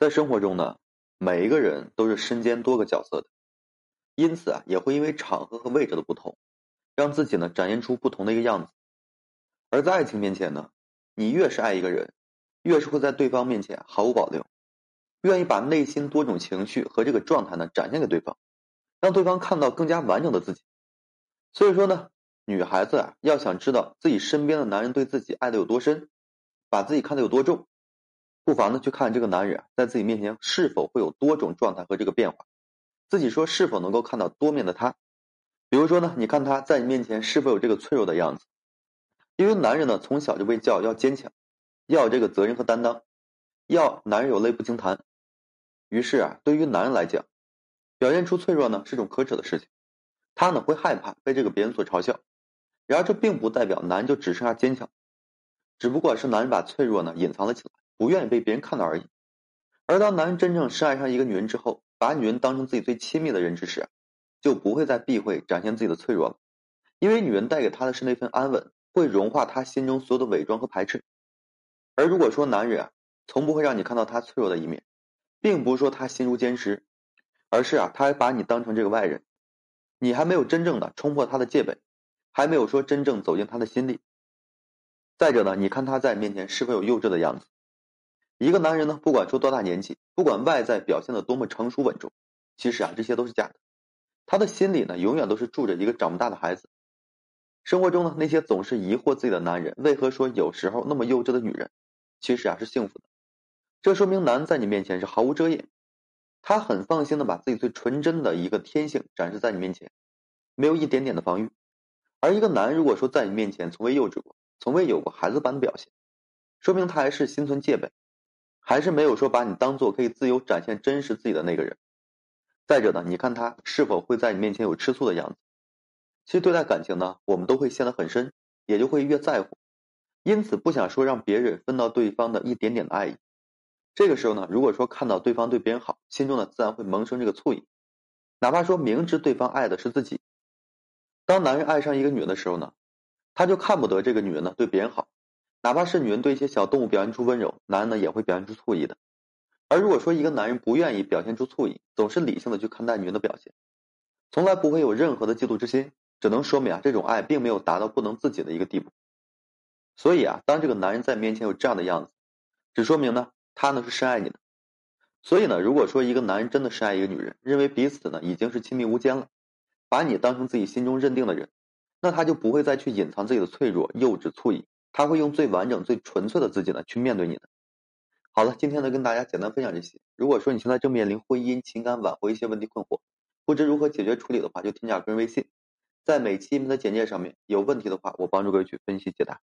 在生活中呢，每一个人都是身兼多个角色的，因此啊，也会因为场合和位置的不同，让自己呢展现出不同的一个样子。而在爱情面前呢，你越是爱一个人，越是会在对方面前毫无保留，愿意把内心多种情绪和这个状态呢展现给对方，让对方看到更加完整的自己。所以说呢，女孩子啊，要想知道自己身边的男人对自己爱的有多深，把自己看得有多重。不妨呢去看这个男人在自己面前是否会有多种状态和这个变化，自己说是否能够看到多面的他。比如说呢，你看他在你面前是否有这个脆弱的样子？因为男人呢从小就被教要坚强，要有这个责任和担当，要男人有泪不轻弹。于是啊，对于男人来讲，表现出脆弱呢是种可耻的事情，他呢会害怕被这个别人所嘲笑。然而这并不代表男人就只剩下坚强，只不过是男人把脆弱呢隐藏了起来。不愿意被别人看到而已。而当男人真正深爱上一个女人之后，把女人当成自己最亲密的人之时，就不会再避讳展现自己的脆弱了。因为女人带给他的是那份安稳，会融化他心中所有的伪装和排斥。而如果说男人啊，从不会让你看到他脆弱的一面，并不是说他心如坚石，而是啊，他还把你当成这个外人，你还没有真正的冲破他的戒备，还没有说真正走进他的心里。再者呢，你看他在面前是否有幼稚的样子？一个男人呢，不管说多大年纪，不管外在表现的多么成熟稳重，其实啊，这些都是假的。他的心里呢，永远都是住着一个长不大的孩子。生活中呢，那些总是疑惑自己的男人，为何说有时候那么幼稚的女人，其实啊是幸福的。这说明男在你面前是毫无遮掩，他很放心的把自己最纯真的一个天性展示在你面前，没有一点点的防御。而一个男如果说在你面前从未幼稚过，从未有过孩子般的表现，说明他还是心存戒备。还是没有说把你当做可以自由展现真实自己的那个人。再者呢，你看他是否会在你面前有吃醋的样子？其实对待感情呢，我们都会陷得很深，也就会越在乎，因此不想说让别人分到对方的一点点的爱意。这个时候呢，如果说看到对方对别人好，心中呢自然会萌生这个醋意，哪怕说明知对方爱的是自己。当男人爱上一个女人的时候呢，他就看不得这个女人呢对别人好。哪怕是女人对一些小动物表现出温柔，男人呢也会表现出醋意的。而如果说一个男人不愿意表现出醋意，总是理性的去看待女人的表现，从来不会有任何的嫉妒之心，只能说明啊这种爱并没有达到不能自己的一个地步。所以啊，当这个男人在面前有这样的样子，只说明呢他呢是深爱你的。所以呢，如果说一个男人真的深爱一个女人，认为彼此呢已经是亲密无间了，把你当成自己心中认定的人，那他就不会再去隐藏自己的脆弱、幼稚、醋意。他会用最完整、最纯粹的自己呢去面对你的。好了，今天呢跟大家简单分享这些。如果说你现在正面临婚姻、情感挽回一些问题困惑，不知如何解决处理的话，就添加个人微信，在每期音频的简介上面有问题的话，我帮助各位去分析解答。